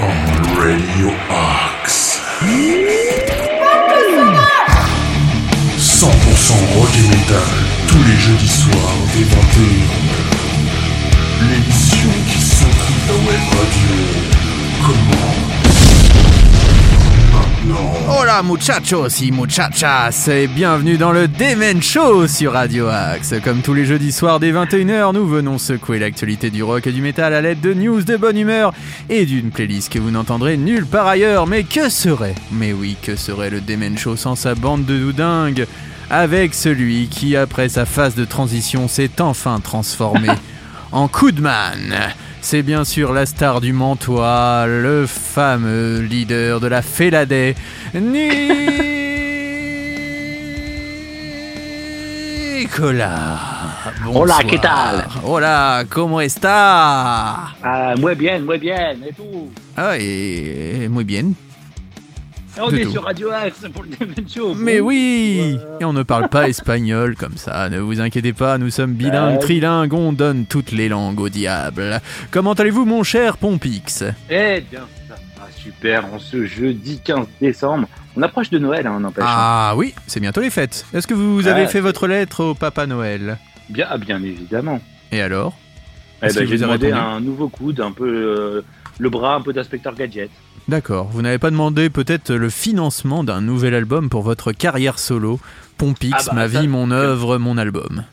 On Radio Axe. 100% rock et metal, tous les jeudis soirs dès 21h. L'émission qui s'occupe la web radio commence. Hola muchachos y muchachas et bienvenue dans le Demen Show sur Radio Axe. Comme tous les jeudis soirs dès 21h, nous venons secouer l'actualité du rock et du métal à l'aide de news de bonne humeur et d'une playlist que vous n'entendrez nulle part ailleurs. Mais que serait, mais oui, que serait le Demen Show sans sa bande de doudingues? Avec celui qui, après sa phase de transition, s'est enfin transformé en Coodman. C'est bien sûr la star du Mantois, le fameux leader de la Féladé, Nicolas. Hola. ¿qué tal? Hola, ¿cómo está? Ah, muy bien, muy bien. Et tout Ah, et muy bien. On De est tout. sur Radio Axe pour le Show. Mais oui Et on ne parle pas espagnol comme ça, ne vous inquiétez pas, nous sommes bilingues, Euh. trilingues, on donne toutes les langues au diable. Comment allez-vous mon cher Pompix? Eh bien, ça va super. En ce jeudi 15 décembre, on approche de Noël, hein, n'empêche. Ah oui, c'est bientôt les fêtes. Est-ce que vous avez Ah, fait votre lettre au Papa Noël? Bien, ah, bien évidemment. Et alors? Eh ben, j'ai demandé un nouveau coude, un peu euh, le bras, un peu d'inspecteur gadget. D'accord, vous n'avez pas demandé peut-être le financement d'un nouvel album pour votre carrière solo Pompix, Ah bah, ma ça- vie, mon œuvre, mon album.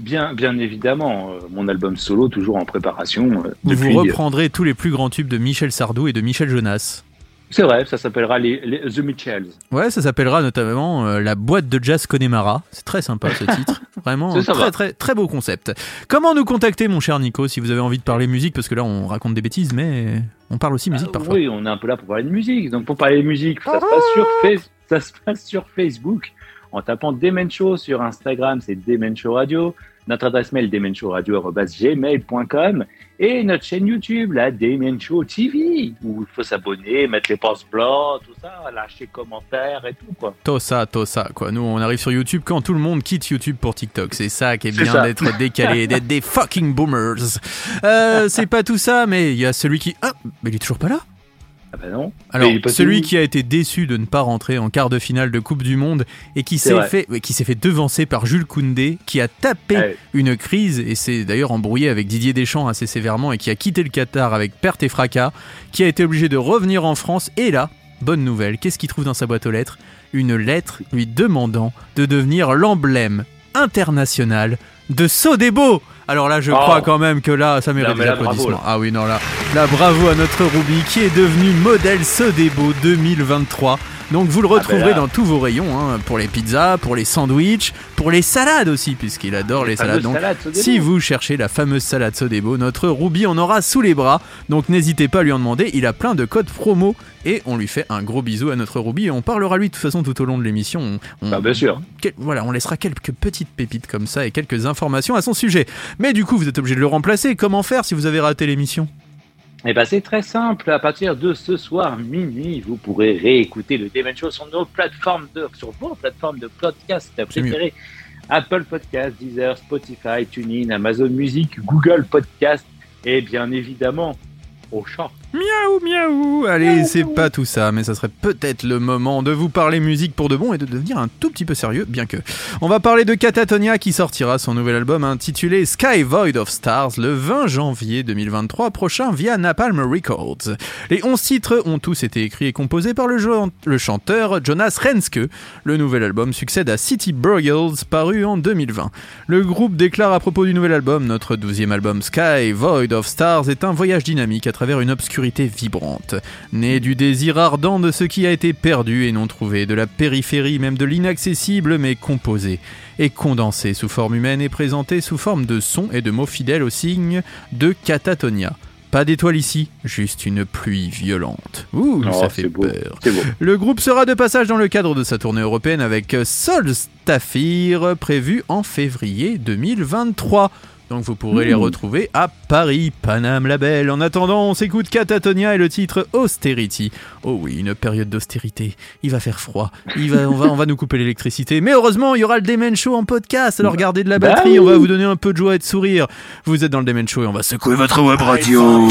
Bien, bien évidemment, euh, mon album solo toujours en préparation. euh, depuis, vous euh, reprendrez tous les plus grands tubes de Michel Sardou et de Michel Jonas. C'est vrai, ça s'appellera les, les The Mitchells. Ouais, ça s'appellera notamment euh, la boîte de jazz Connemara. C'est très sympa ce titre. Vraiment, C'est très, très très beau concept. Comment nous contacter, mon cher Nico, si vous avez envie de parler musique? Parce que là, on raconte des bêtises, mais on parle aussi musique Ah, parfois. Oui, on est un peu là pour parler de musique. Donc pour parler de musique, ça se passe sur, Face- ça se passe sur Facebook en tapant Demen Show sur Instagram, c'est Demen Show Radio. Notre adresse mail demenshowradio@gmail.com et notre chaîne YouTube, la Demen Show TV, où il faut s'abonner, mettre les pauses blancs, tout ça, lâcher commentaires et tout quoi. Tosa, tosa, quoi. Nous, on arrive sur YouTube quand tout le monde quitte YouTube pour TikTok. C'est ça qui est bien ça. d'être décalé, d'être des fucking boomers. Euh, c'est pas tout ça, mais il y a celui qui. Ah, mais il est toujours pas là Ah bah non. Alors, celui qui a été déçu de ne pas rentrer en quart de finale de Coupe du Monde et qui s'est fait, ouais, qui s'est fait devancer par Jules Koundé, qui a tapé Ouais. une crise et s'est d'ailleurs embrouillé avec Didier Deschamps assez sévèrement et qui a quitté le Qatar avec perte et fracas, qui a été obligé de revenir en France. Et là, bonne nouvelle, qu'est-ce qu'il trouve dans sa boîte aux lettres? Une lettre lui demandant de devenir l'emblème international de Sodebo. Alors là, je Oh. crois quand même que là, ça mérite des bravo, applaudissements. Ah oui, non, là, là, bravo à notre Ruby qui est devenu modèle Sodebo 2023. Donc vous le retrouverez Ah ben là. dans tous vos rayons, hein, pour les pizzas, pour les sandwichs, pour les salades aussi, puisqu'il adore les, salades. Donc si vous cherchez la fameuse salade Sodebo, notre Ruby en aura sous les bras. Donc n'hésitez pas à lui en demander. Il a plein de codes promo et on lui fait un gros bisou à notre Ruby et on parlera lui de toute façon tout au long de l'émission. On- on- Bah, bien sûr. quel- voilà, on laissera quelques petites pépites comme ça et quelques informations à son sujet. Mais du coup, vous êtes obligé de le remplacer. Comment faire si vous avez raté l'émission? Eh ben, c'est très simple. À partir de ce soir minuit, vous pourrez réécouter le Demon Show sur nos plateformes de, sur vos plateformes de podcast préférées. Apple Podcast, Deezer, Spotify, TuneIn, Amazon Music, Google Podcast et bien évidemment au chat. Miaou, miaou Allez, c'est pas tout ça, mais ça serait peut-être le moment de vous parler musique pour de bon et de devenir un tout petit peu sérieux, bien que. On va parler de Catatonia qui sortira son nouvel album intitulé Sky Void of Stars le 20 janvier 2023 prochain via Napalm Records. Les 11 titres ont tous été écrits et composés par le, chanteur Jonas Renske. Le nouvel album succède à City Burgles paru en 2020. Le groupe déclare à propos du nouvel album Notre douzième album Sky Void of Stars est un voyage dynamique à travers une vibrante. Né du désir ardent de ce qui a été perdu et non trouvé, de la périphérie, même de l'inaccessible, mais composé et condensé sous forme humaine et présenté sous forme de sons et de mots fidèles au signe de catatonia. Pas d'étoiles ici, juste une pluie violente. Ouh, Oh, ça fait beau. peur. Le groupe sera de passage dans le cadre de sa tournée européenne avec Solstafir prévue en février 2023. Donc vous pourrez les Mmh. retrouver à Paris, Paname Label. En attendant, on s'écoute Catatonia et le titre Austerity. Oh oui, une période d'austérité. Il va faire froid. Il va, on, va, on va nous couper l'électricité. Mais heureusement, il y aura le Demen Show en podcast. Alors gardez de la Bah batterie, on va vous donner un peu de joie et de sourire. Vous êtes dans le Demen Show et on va secouer votre web radio.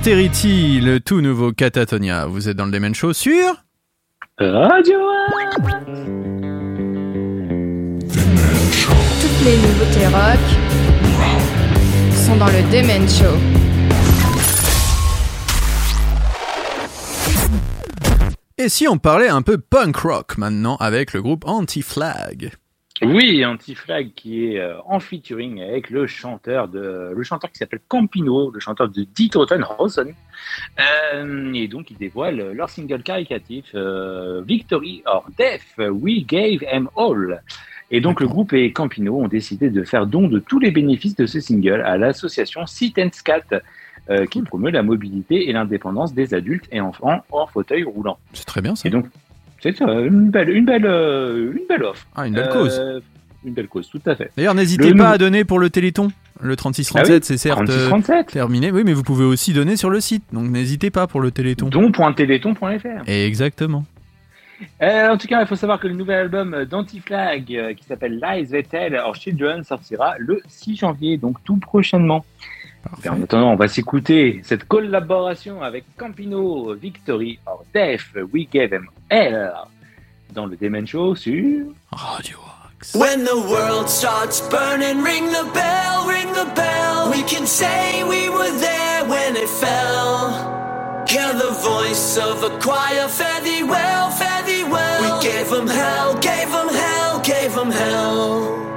Austerity, le tout nouveau Catatonia. Vous êtes dans le Demen Show sur Radio Toutes les nouveautés rock sont dans le Demen Show. Et si on parlait un peu punk rock maintenant avec le groupe Anti-Flag? Oui, Anti-Flag qui est euh, en featuring avec le chanteur de le chanteur qui s'appelle Campino, le chanteur de Die Totenhausen. Euh, et donc ils dévoilent leur single caricatif euh, Victory or Death, We Gave Them All. Et donc le groupe et Campino ont décidé de faire don de tous les bénéfices de ce single à l'association Sit and Scat, euh, qui promeut la mobilité et l'indépendance des adultes et enfants hors fauteuil roulant. C'est très bien ça. Et donc c'est ça, une belle, une belle, euh, une belle offre. Ah, une belle cause. Euh, Une belle cause, tout à fait. D'ailleurs, n'hésitez pas à donner pour le Téléthon. Le 3637, Ah oui, c'est certes euh, 3637. terminé. Oui, mais vous pouvez aussi donner sur le site. Donc n'hésitez pas pour le Téléthon. Don.téléthon.fr. Exactement. Euh, en tout cas, il faut savoir que le nouvel album d'Anti-Flag, euh, qui s'appelle Lies They Tell or Children, sortira le 6 janvier, donc tout prochainement. Et en attendant, on va s'écouter cette collaboration avec Campino, Victory or Death, We Gave Them Hell, dans le Demen Show sur... Radio Axe. When the world starts burning, ring the bell, ring the bell. We can say we were there when it fell. Hear the voice of a choir, fare thee well, fare thee well. We gave them hell, gave them hell, gave them hell.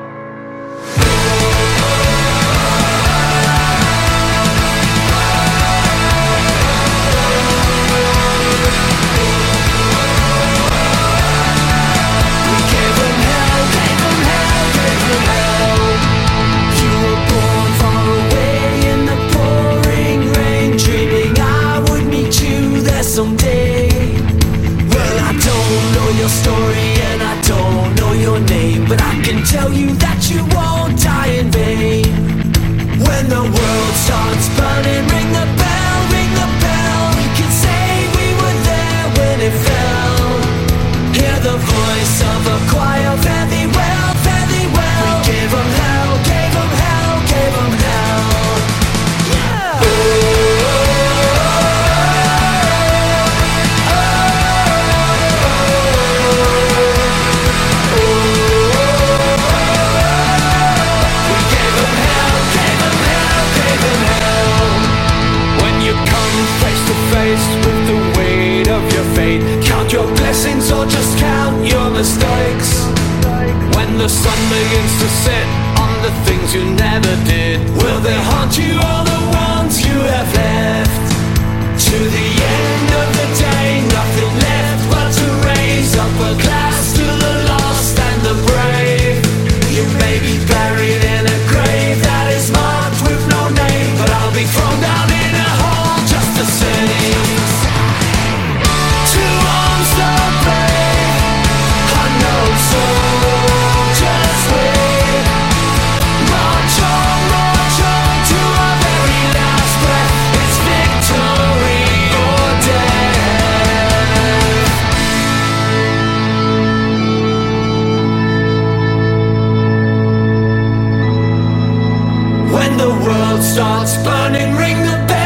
World starts burning, ring the bell,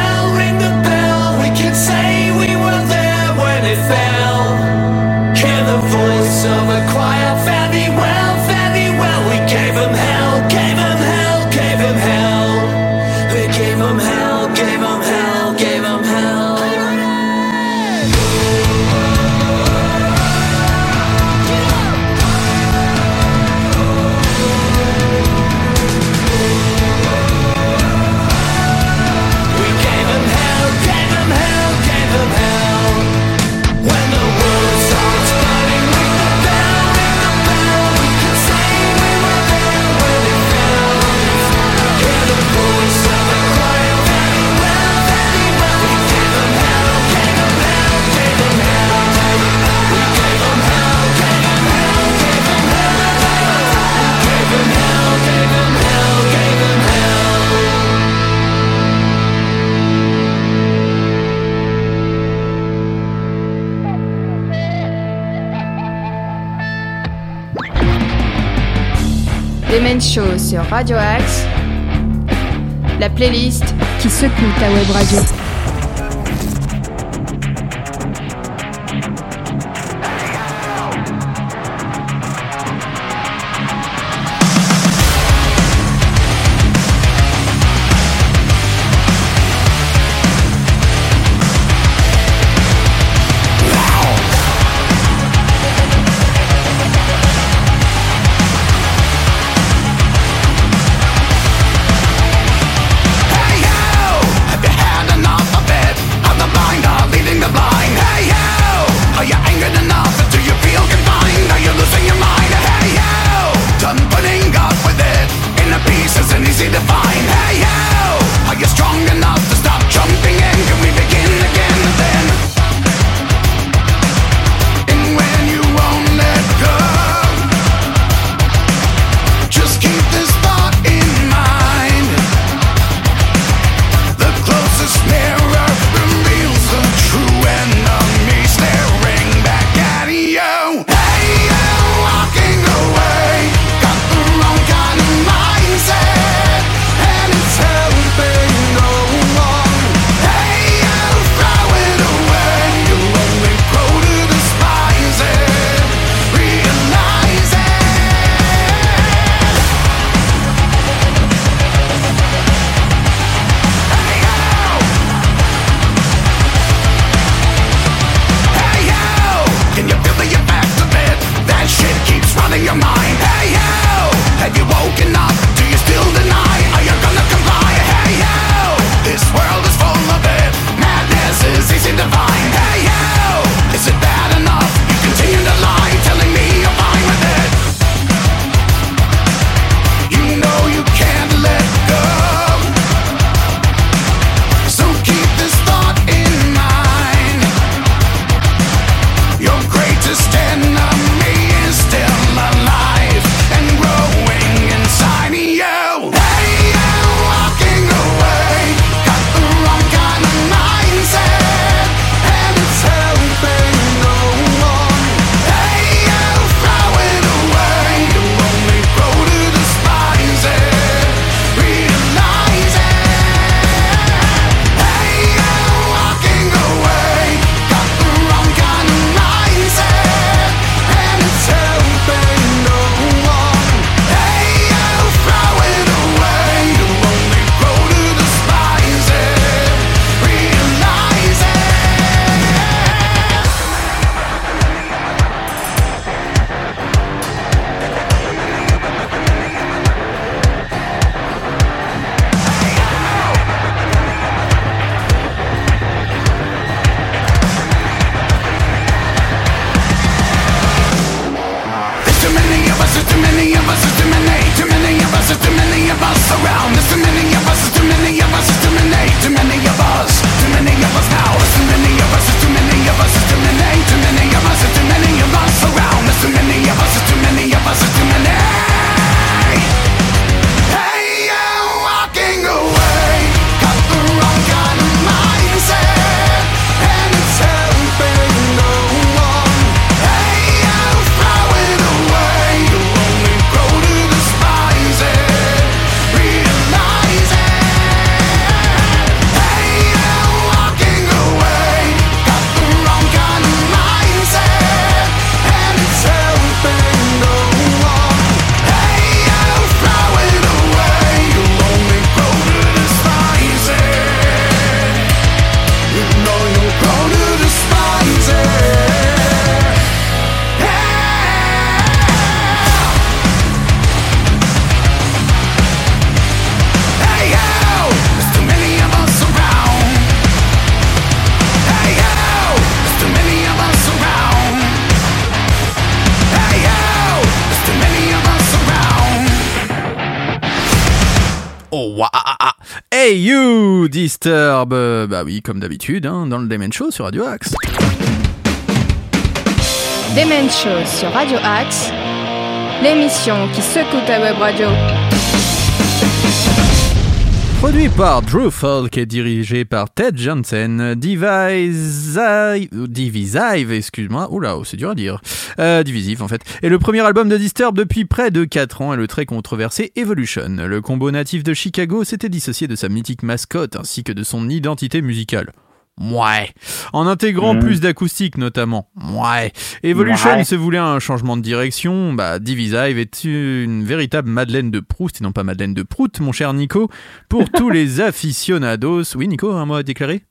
Demen Show sur Radio Axe. La playlist qui secoue ta web radio. Hey you, Disturb Bah oui, comme d'habitude, hein, dans le Demen Show sur Radio Axe. Demen Show sur Radio Axe, l'émission qui secoue ta web radio. Produit par Drew Falk et dirigé par Ted Jansen, Divisive, Divisive excuse-moi, oula, oh, c'est dur à dire, euh, Divisive en fait, est le premier album de Disturb depuis près de 4 ans et le très controversé Evolution. Le combo natif de Chicago s'était dissocié de sa mythique mascotte ainsi que de son identité musicale. Ouais. En intégrant Mhm. plus d'acoustique notamment. Ouais. Evolution Ouais. se voulait un changement de direction. Bah, Divisive est une véritable Madeleine de Proust et non pas Madeleine de Prout, mon cher Nico. Pour tous les aficionados. Oui, Nico, un mot à déclarer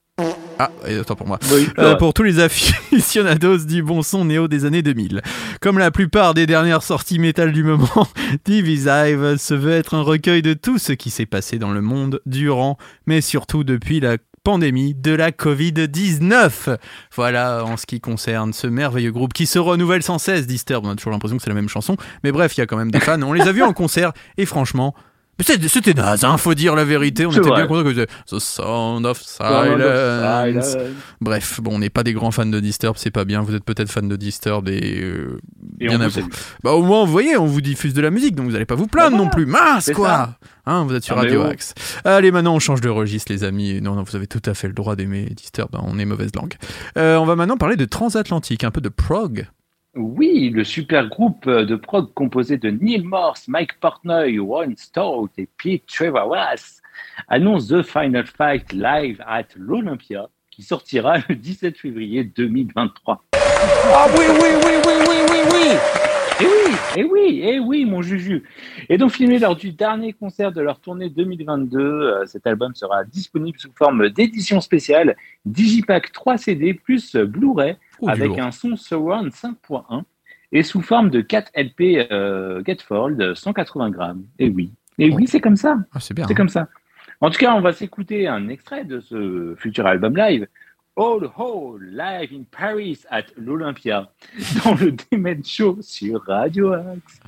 Ah, et autant pour moi. Oui, Euh, pour tous les aficionados du bon son néo des années 2000. Comme la plupart des dernières sorties métal du moment, Divisive se veut être un recueil de tout ce qui s'est passé dans le monde durant, mais surtout depuis la pandémie de la Covid-19. Voilà en ce qui concerne ce merveilleux groupe qui se renouvelle sans cesse, Disturb. On a toujours l'impression que c'est la même chanson, mais bref, il y a quand même des fans. On les a vus en concert et franchement, C'était naze, hein, faut dire la vérité. On était vrai. bien content que c'était The Sound of Silence. Bref, bon, on n'est pas des grands fans de Disturbed, c'est pas bien. Vous êtes peut-être fans de Disturbed et euh, Et bien on à vous. Bah au moins, vous voyez, on vous diffuse de la musique, donc vous allez pas vous plaindre Bah non plus. Mince quoi. Hein, vous êtes sur Ah, Radio oh. Axe. Allez, maintenant on change de registre, les amis. Non, non, vous avez tout à fait le droit d'aimer Disturbed. hein, on est mauvaise langue. Euh, on va maintenant parler de transatlantique, un peu de prog. Oui, le super groupe de prog composé de Neil Morse, Mike Portnoy, Warren Stout et Pete Trevorrow annonce The Final Fight live at l'Olympia qui sortira le 17 février 2023. Ah oui, oui, oui, oui, oui, oui, oui. Eh oui, eh oui, eh oui, mon Juju. Et donc filmé lors du dernier concert de leur tournée 2022, euh, cet album sera disponible sous forme d'édition spéciale Digipack 3 CD plus Blu-ray Oh, avec un son Surround 5.1 et sous forme de 4 LP euh, Getfold 180 grammes. Et oui, et oui, c'est comme ça. Ah, c'est bien. C'est hein. comme ça. En tout cas, on va s'écouter un extrait de ce futur album live. All Ho, live in Paris at l'Olympia, dans le Demen Show sur Radio Axe.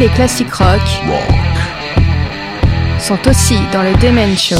Les classiques rock sont aussi dans le Demen Show.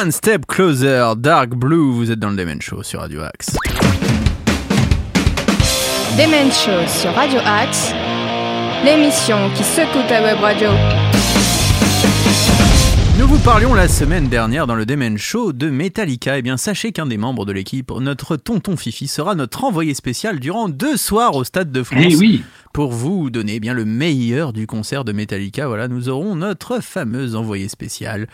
One Step Closer, Dark Blue, vous êtes dans le Demen Show sur Radio Axe. Demen Show sur Radio Axe, l'émission qui secoue ta web radio. Nous vous parlions la semaine dernière dans le Demen Show de Metallica. Eh bien, sachez qu'un des membres de l'équipe, notre tonton Fifi, sera notre envoyé spécial durant deux soirs au Stade de France. Eh oui Pour vous donner eh bien le meilleur du concert de Metallica, voilà, nous aurons notre fameuse envoyé spécial.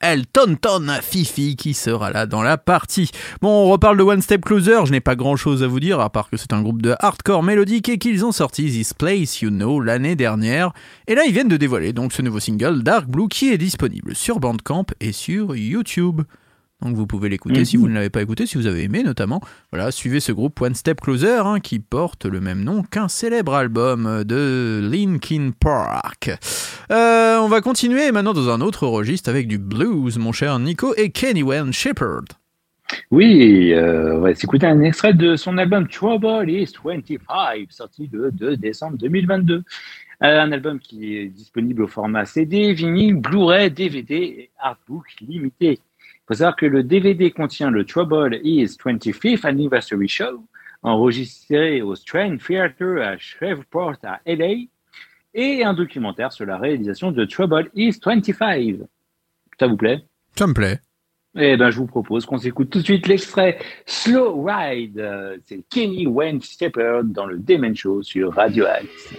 El Tonton Fifi qui sera là dans la partie. Bon, on reparle de One Step Closer, je n'ai pas grand chose à vous dire à part que c'est un groupe de hardcore mélodique et qu'ils ont sorti This Place You Know l'année dernière. Et là, ils viennent de dévoiler donc ce nouveau single Dark Blue qui est disponible sur Bandcamp et sur YouTube. Donc vous pouvez l'écouter si vous ne l'avez pas écouté, si vous avez aimé notamment. Voilà, suivez ce groupe One Step Closer hein, qui porte le même nom qu'un célèbre album de Linkin Park. Euh, on va continuer maintenant dans un autre registre avec du blues, mon cher Nico et Kenny Wayne Shepherd. Oui, euh, on va s'écouter un extrait de son album Trouble is 25, sorti le 2 décembre 2022. Euh, un album qui est disponible au format CD, vinyle, Blu-ray, DVD et artbook limité. Il faut savoir que le DVD contient le Trouble is 25th Anniversary Show, enregistré au Strand Theatre à Shreveport à LA, et un documentaire sur la réalisation de Trouble is 25. Ça vous plaît? Ça me plaît. eh ben, je vous propose qu'on s'écoute tout de suite l'extrait Slow Ride. C'est Kenny Wayne Shepherd dans le Demen Show sur Radio Axe.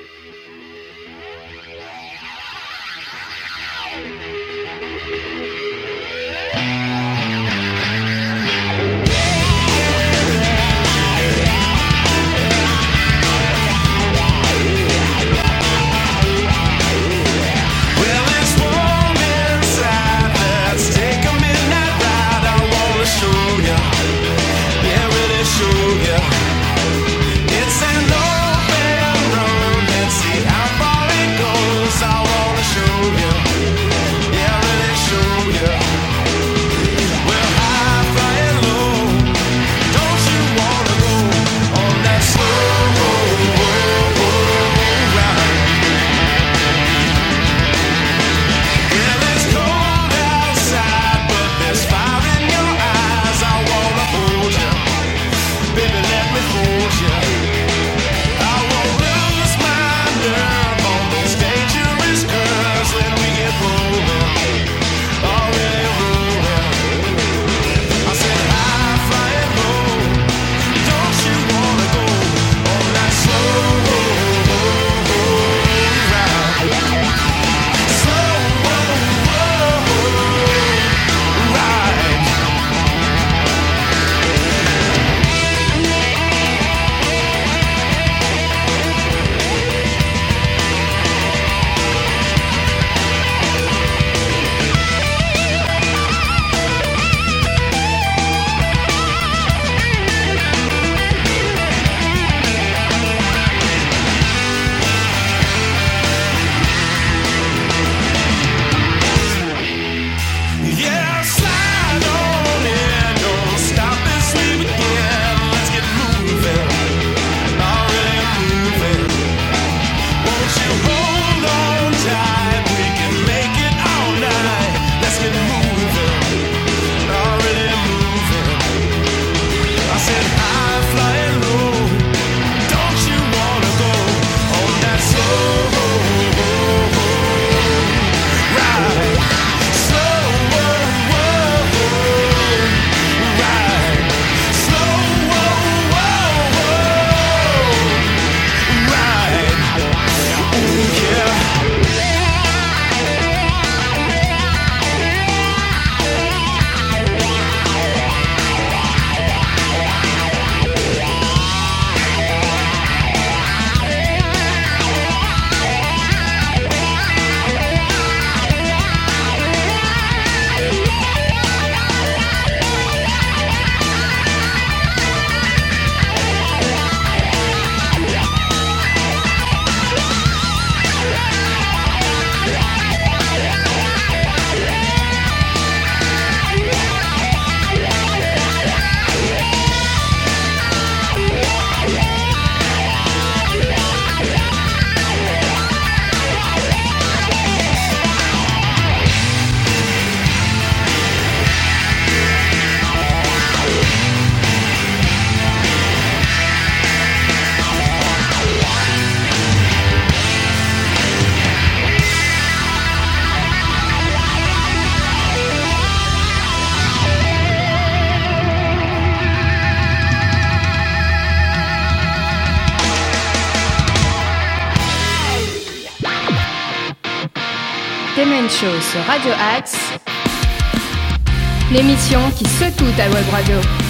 Demen Show sur Radio Axe, l'émission qui secoue ta web radio.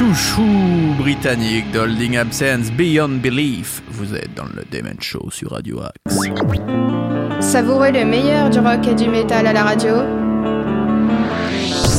chouchou britannique d'Holding Absence Beyond Belief. Vous êtes dans le Demon Show sur Radio Axe. Savourez le meilleur du rock et du métal à la radio.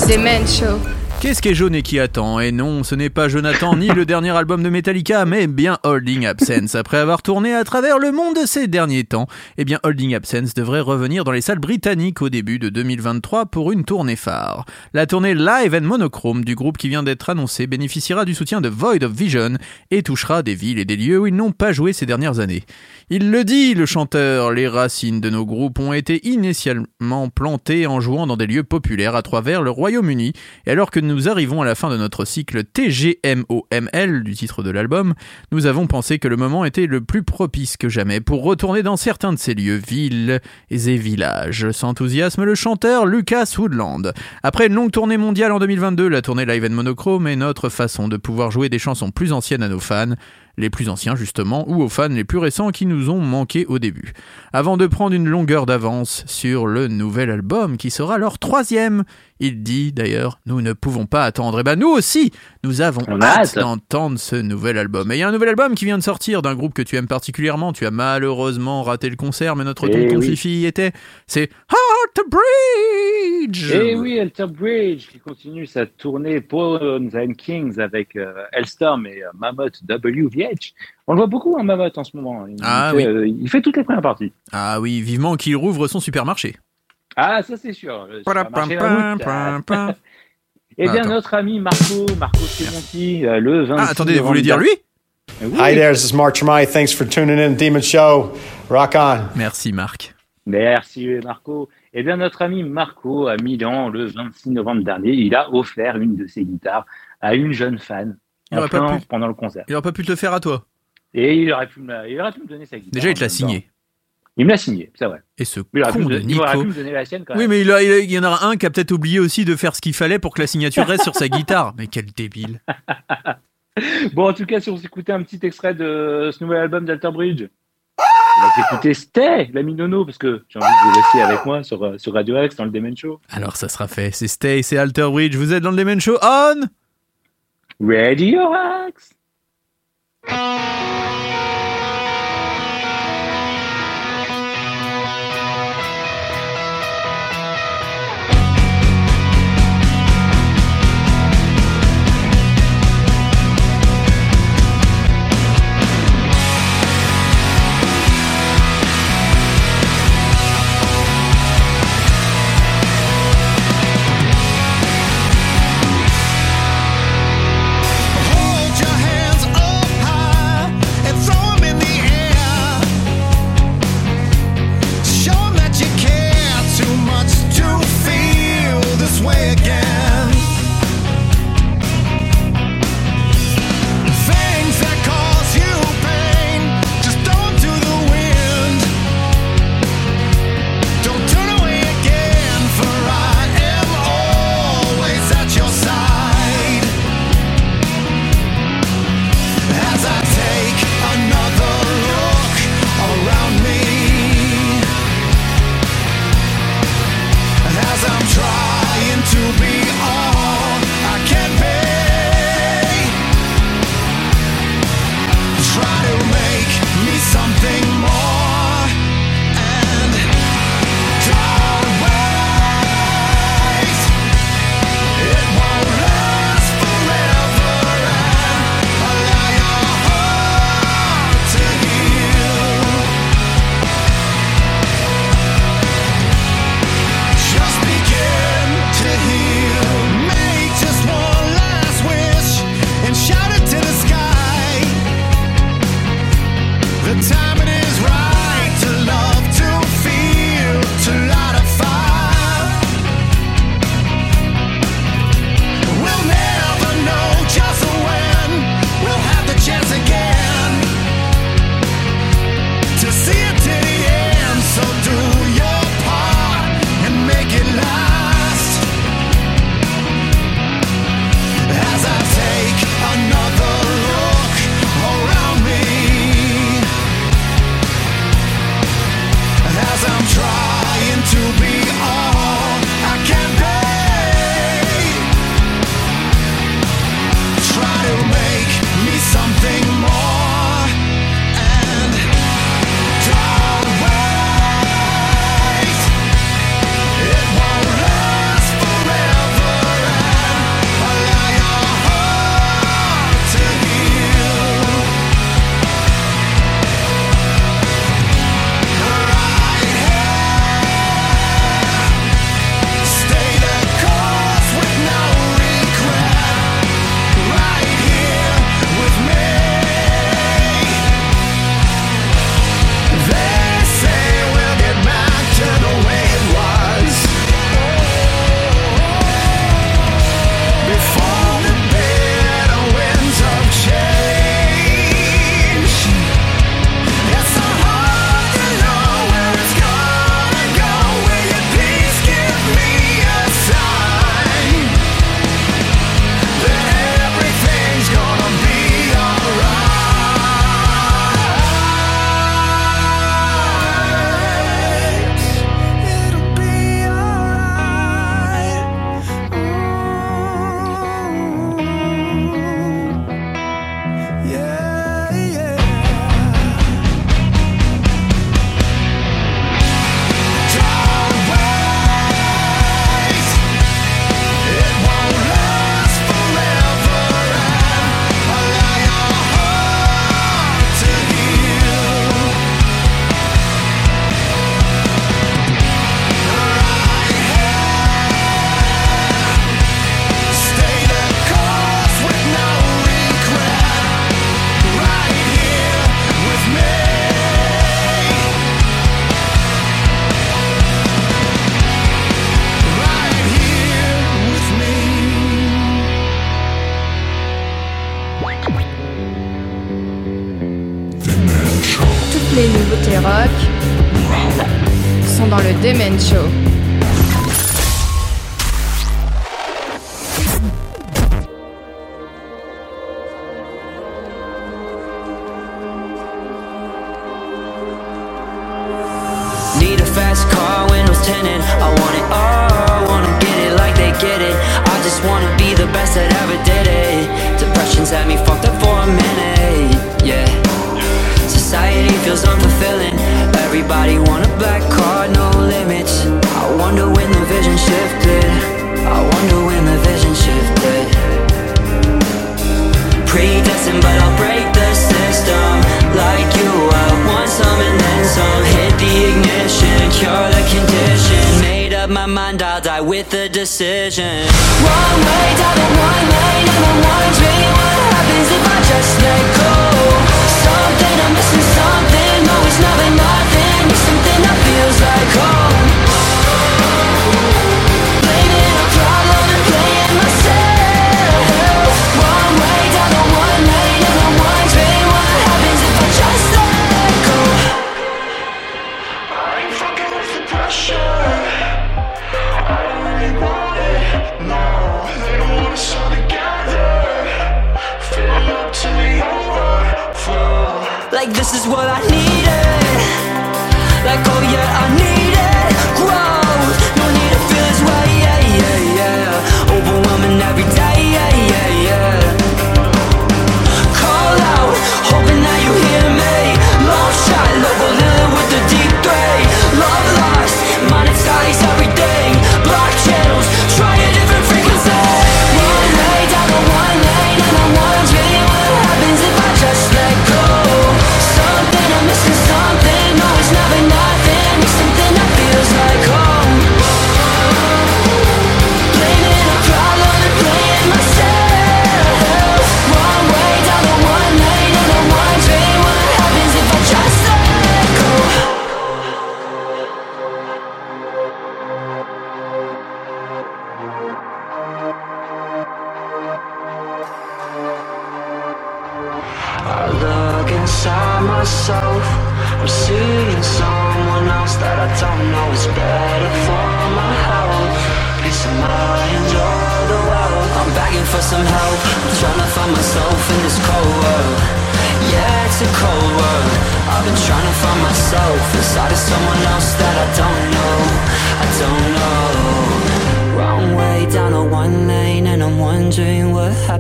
Demon Show. Qu'est-ce qui est jaune et qui attend Et non, ce n'est pas Jonathan ni le dernier album de Metallica, mais bien Holding Absence. Après avoir tourné à travers le monde ces derniers temps, eh bien Holding Absence devrait revenir dans les salles britanniques au début de 2023 pour une tournée phare. La tournée Live and Monochrome du groupe qui vient d'être annoncée bénéficiera du soutien de Void of Vision et touchera des villes et des lieux où ils n'ont pas joué ces dernières années. Il le dit, le chanteur, les racines de nos groupes ont été initialement plantées en jouant dans des lieux populaires à travers le Royaume-Uni, alors que nous arrivons à la fin de notre cycle TGMOML du titre de l'album, nous avons pensé que le moment était le plus propice que jamais pour retourner dans certains de ces lieux, villes et villages. S'enthousiasme le chanteur Lucas Woodland. Après une longue tournée mondiale en 2022, la tournée Live and Monochrome est notre façon de pouvoir jouer des chansons plus anciennes à nos fans, les plus anciens justement, ou aux fans les plus récents qui nous ont manqué au début. Avant de prendre une longueur d'avance sur le nouvel album qui sera leur troisième. Il dit d'ailleurs, nous ne pouvons pas attendre. Et ben nous aussi, nous avons hâte hâte. d'entendre ce nouvel album. Et il y a un nouvel album qui vient de sortir d'un groupe que tu aimes particulièrement. Tu as malheureusement raté le concert, mais notre Eh tonton oui. Fifi y était. C'est Heart Bridge. Et oui, Alter Bridge qui continue sa tournée Pawns and Kings avec euh, Hellstorm et euh, Mammoth WVH. On le voit beaucoup en Mammoth en ce moment. Il, Ah fait, oui. euh, il fait toutes les premières parties. Ah oui, vivement qu'il rouvre son supermarché. Ah, ça c'est sûr. Le supermarché Eh bien, attends. notre ami Marco, Marco Tremonti, euh, le 26 Ah, attendez, vous voulez dire lui Oui. Hi there, this is Mark Tremai. Thanks for tuning in, Demon Show. Rock on. Merci Marc. Merci Marco. Eh bien, notre ami Marco à Milan, le 26 novembre dernier, il a offert une de ses guitares à une jeune fan Il en plein- pu. pendant le concert. Il aurait pas pu te le faire à toi. Et il aurait pu me, il aurait pu me donner sa guitare. Déjà, il te l'a signé. Il me l'a signé, c'est vrai. Et ce il con de don- il Nico. me donner la sienne quand Oui, même. mais il, a- il a- il y en aura un qui a peut-être oublié aussi de faire ce qu'il fallait pour que la signature reste sur sa guitare. Mais quel débile. Bon, en tout cas, si on s'écoutait un petit extrait de ce nouvel album d'Alter Bridge, on va s'écouter Stay, l'ami Nono, parce que j'ai envie de vous laisser avec moi sur, euh, sur Radio X dans le Demon Show. Alors ça sera fait. C'est Stay, c'est Alter Bridge. Vous êtes dans le Demon Show on Radio X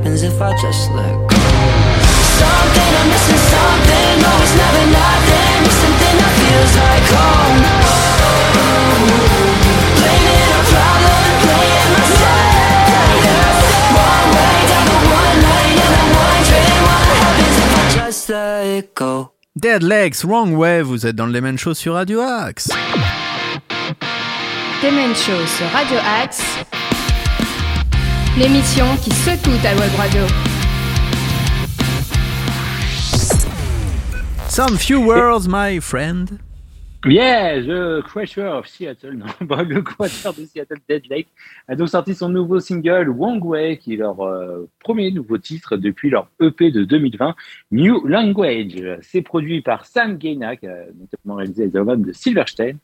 happens if I just let go. Something I'm missing, something. No, it's never nothing. It's something that feels like home. Blaming a problem and playing myself. One way down the one lane, and I'm wondering what happens if I just let it go. Dead Legs, Wrong Way, vous êtes dans le Lemon Show sur Radio Axe. Demen Show sur Radio Axe. L'émission qui secoue ta web radio. Some few words, my friend. Yeah, The Crusher of Seattle, non, le Quater de Seattle Dead Lake a donc sorti son nouveau single Wong Way, qui est leur euh, premier nouveau titre depuis leur EP de 2020, New Language. C'est produit par Sam Gaina, qui a notamment réalisé les albums de Silverstein.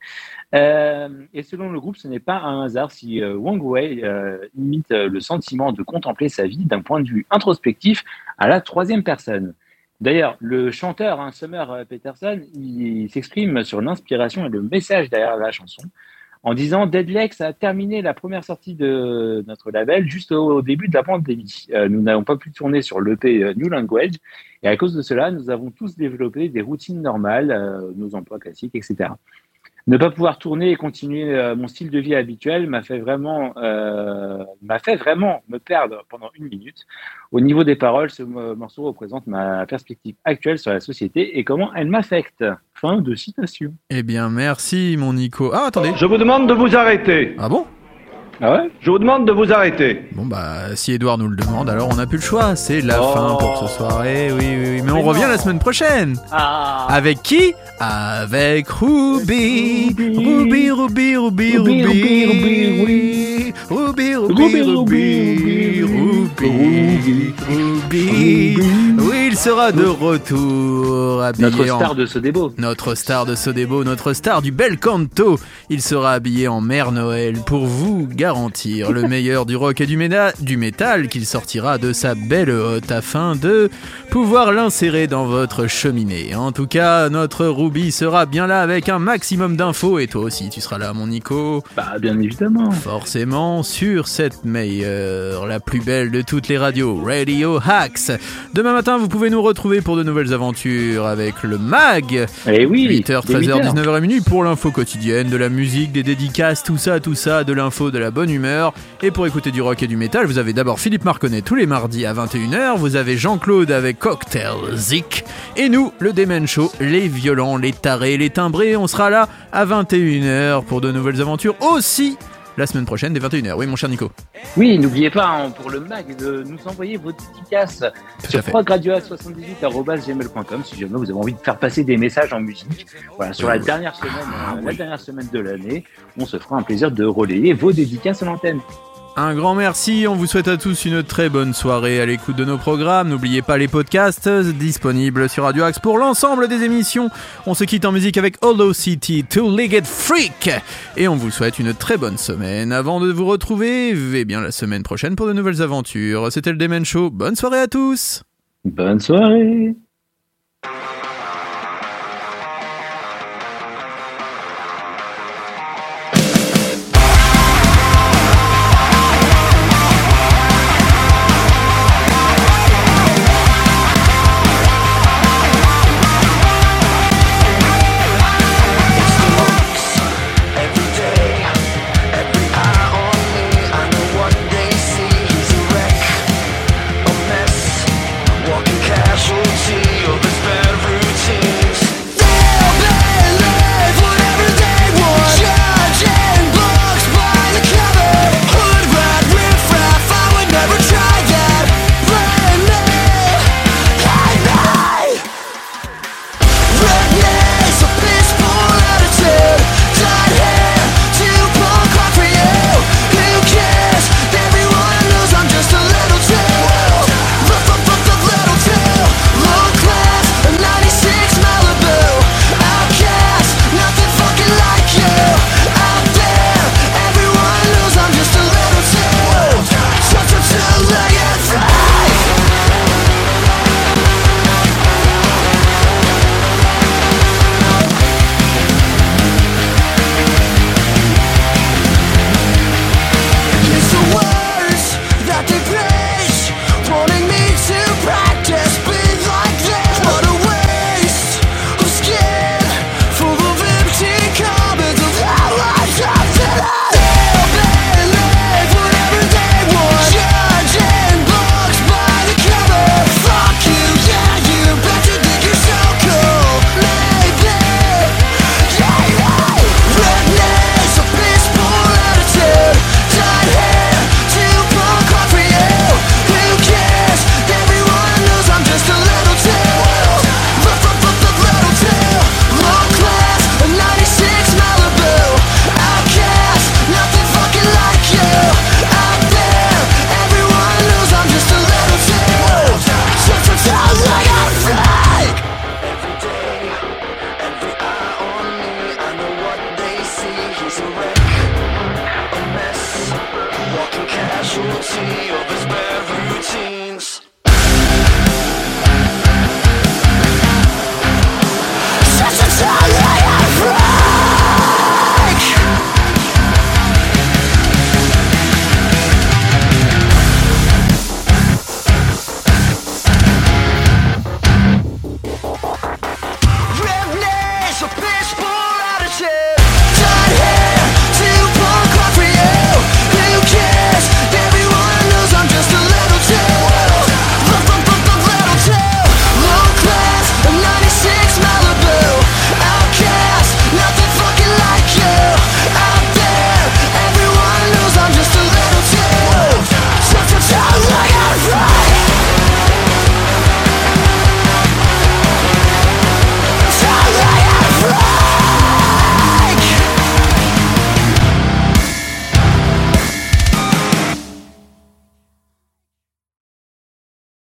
Euh, et selon le groupe, ce n'est pas un hasard si euh, Wong Wei euh, imite euh, le sentiment de contempler sa vie d'un point de vue introspectif à la troisième personne. D'ailleurs, le chanteur hein, Summer Peterson, s'exprime sur l'inspiration et le message derrière la chanson en disant Deadlex a terminé la première sortie de notre label juste au, début de la pandémie. Nous n'avons pas pu tourner sur l'EP New Language et à cause de cela, nous avons tous développé des routines normales, nos emplois classiques, etc. Ne pas pouvoir tourner et continuer euh, mon style de vie habituel m'a fait vraiment euh, m'a fait vraiment me perdre pendant une minute. Au niveau des paroles, ce mo- morceau représente ma perspective actuelle sur la société et comment elle m'affecte. Fin de citation. Eh bien, merci, mon Nico. Ah, attendez. Je vous demande de vous arrêter. Ah bon? Ah ouais Je vous demande de vous arrêter. Bon, bah, si Edouard nous le demande, alors on n'a plus le choix. C'est la Oh. fin pour ce soirée. Oui, oui, oui. Mais, on Mais revient non. la semaine prochaine. Ah Avec qui? Avec Ruby. Ruby, Ruby, Ruby, Ruby. Ruby, Ruby, Ruby, Ruby, Ruby, Ruby, Ruby, Ruby, Ruby. Oui, il sera de retour. Notre star de ce débat. Notre star de Sodebo, notre star du bel canto. Il sera habillé en Mère Noël pour vous garantir le meilleur du rock et du, ména- du métal qu'il sortira de sa belle hotte afin de pouvoir l'insérer dans votre cheminée. En tout cas, notre Ruby sera bien là avec un maximum d'infos et toi aussi tu seras là mon Nico. Bah, bien évidemment. Forcément sur cette meilleure, la plus belle de toutes les radios, Radio Hacks. Demain matin, vous pouvez nous retrouver pour de nouvelles aventures avec le MAG. Eh oui. 8h, dès 13h, 8h. 19h et minuit pour l'info quotidienne, de la musique, des dédicaces, tout ça, tout ça, de l'info, de la bonne humeur. Et pour écouter du rock et du métal, vous avez d'abord Philippe Marconnet tous les mardis à 21h, vous avez Jean-Claude avec Cocktail Zik, et nous, le Demen Show, les violents, les tarés, les timbrés, on sera là à 21h pour de nouvelles aventures aussi la semaine prochaine dès 21h. Oui, mon cher Nico. Oui, n'oubliez pas hein, pour le mag de nous envoyer vos dédicaces Tout sur à fait. progradioa78.gmail.com si jamais vous avez envie de faire passer des messages en musique. Voilà, sur la Euh, dernière semaine, ah euh, la dernière semaine de l'année, on se fera un plaisir de relayer vos dédicaces à l'antenne. Un grand merci, on vous souhaite à tous une très bonne soirée à l'écoute de nos programmes. N'oubliez pas les podcasts disponibles sur Radio Axe pour l'ensemble des émissions. On se quitte en musique avec Hollow City, Two Legged Freak. Et on vous souhaite une très bonne semaine avant de vous retrouver, eh bien, la semaine prochaine pour de nouvelles aventures. C'était le Demen Show. Bonne soirée à tous! Bonne soirée